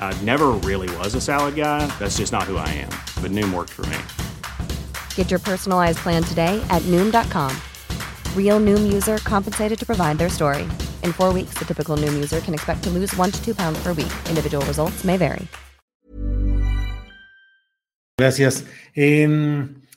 I never really was a salad guy. That's just not who I am. But Noom worked for me. Get your personalized plan today at Noom.com. Real Noom user compensated to provide their story. In four weeks, the typical Noom user can expect to lose one to two pounds per week. Individual results may vary. Gracias. Eh,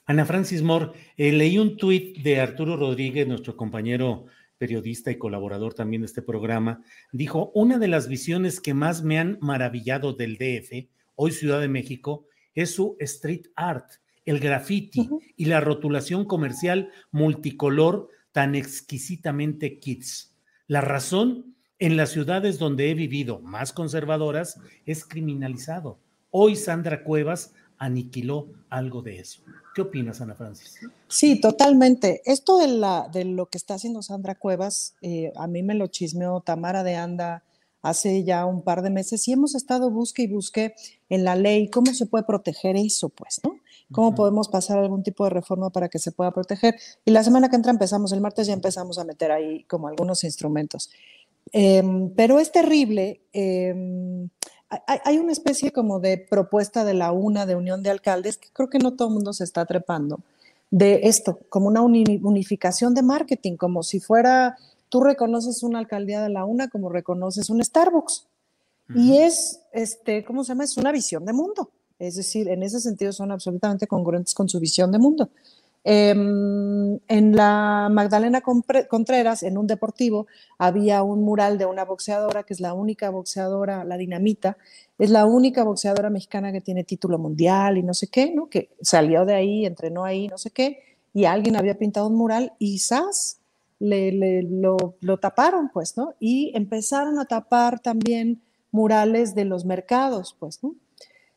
Ana Francis Moore, eh, leí un tuit de Arturo Rodríguez, nuestro compañero periodista y colaborador también de este programa, dijo, una de las visiones que más me han maravillado del DF, hoy Ciudad de México, es su street art, el graffiti y la rotulación comercial multicolor tan exquisitamente kids. La razón, en las ciudades donde he vivido, más conservadoras, es criminalizado. Hoy Sandra Cuevas aniquiló algo de eso. ¿Qué opinas, Ana Francis? Sí, totalmente. Esto de, la, de lo que está haciendo Sandra Cuevas, eh, a mí me lo chismeó Tamara de Anda hace ya un par de meses y hemos estado busque y busque en la ley cómo se puede proteger eso, pues, ¿no? ¿Cómo podemos pasar algún tipo de reforma para que se pueda proteger? Y la semana que entra empezamos, el martes ya empezamos a meter ahí como algunos instrumentos. Em, pero es terrible. Eh, hay, una especie como de propuesta de la UNA, de Unión de Alcaldes, que creo que no todo el mundo se está trepando, de esto, como una unificación de marketing, como si fuera, tú reconoces una alcaldía de la UNA como reconoces un Starbucks. Y es, este, ¿cómo se llama? Es una visión de mundo. Es decir, en ese sentido son absolutamente congruentes con su visión de mundo. Em, en la Magdalena Contreras, en un deportivo, había un mural de una boxeadora, que es la única boxeadora, la dinamita, es la única boxeadora mexicana que tiene título mundial y no sé qué, ¿no? Que salió de ahí, entrenó ahí, no sé qué, y alguien había pintado un mural y ¡zas! Le, lo, lo taparon, pues, ¿no? Y empezaron a tapar también murales de los mercados, pues, ¿no?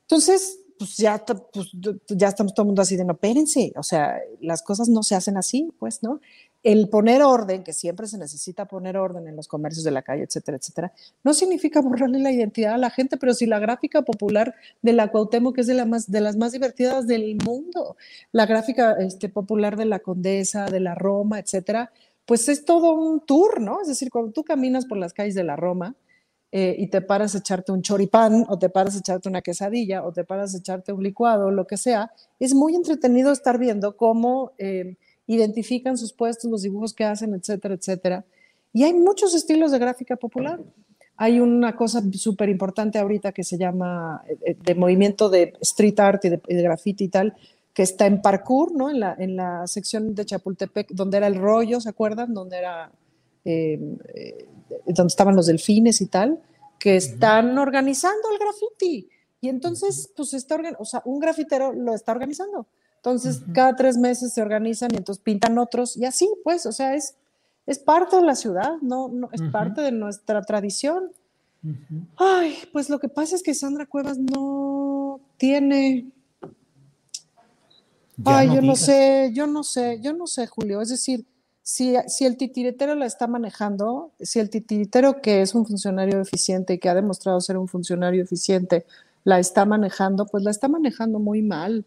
Entonces, pues ya, pues, ya estamos todo el mundo así de no, espérense, o sea, las cosas no se hacen así, pues, ¿no? El poner orden, que siempre se necesita poner orden en los comercios de la calle, etcétera, etcétera, no significa borrarle la identidad a la gente, pero si la gráfica popular de la Cuauhtémoc es de, la más, de las más divertidas del mundo, la gráfica este, popular de la Condesa, de la Roma, etcétera, pues es todo un tour, ¿no? Es decir, cuando tú caminas por las calles de la Roma, eh, y te paras a echarte un choripán o te paras a echarte una quesadilla o te paras a echarte un licuado, lo que sea, es muy entretenido estar viendo cómo eh, identifican sus puestos, los dibujos que hacen, etcétera, etcétera. Y hay muchos estilos de gráfica popular. Hay una cosa súper importante ahorita que se llama eh, de movimiento de street art y de, graffiti y tal, que está en parkour, ¿no? En la, en la sección de Chapultepec, donde era el rollo, ¿se acuerdan? Donde era donde estaban los delfines y tal, que están organizando el graffiti. Y entonces, pues está o sea, un grafitero lo está organizando. Entonces, cada tres meses se organizan y entonces pintan otros y así, pues, o sea, es, es parte de la ciudad, no, no es parte de nuestra tradición. Ay, pues lo que pasa es que Sandra Cuevas no tiene. Ay, yo no sé, yo no sé, yo no sé, Julio. Es decir, si, el titiritero la está manejando, si el titiritero que es un funcionario eficiente y que ha demostrado ser un funcionario eficiente la está manejando, pues la está manejando muy mal.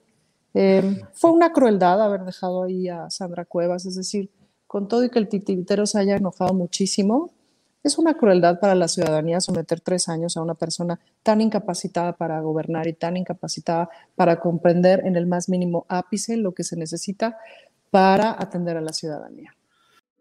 Eh, fue una crueldad haber dejado ahí a Sandra Cuevas, es decir, con todo y que el titiritero se haya enojado muchísimo, es una crueldad para la ciudadanía someter tres años a una persona tan incapacitada para gobernar y tan incapacitada para comprender en el más mínimo ápice lo que se necesita para atender a la ciudadanía.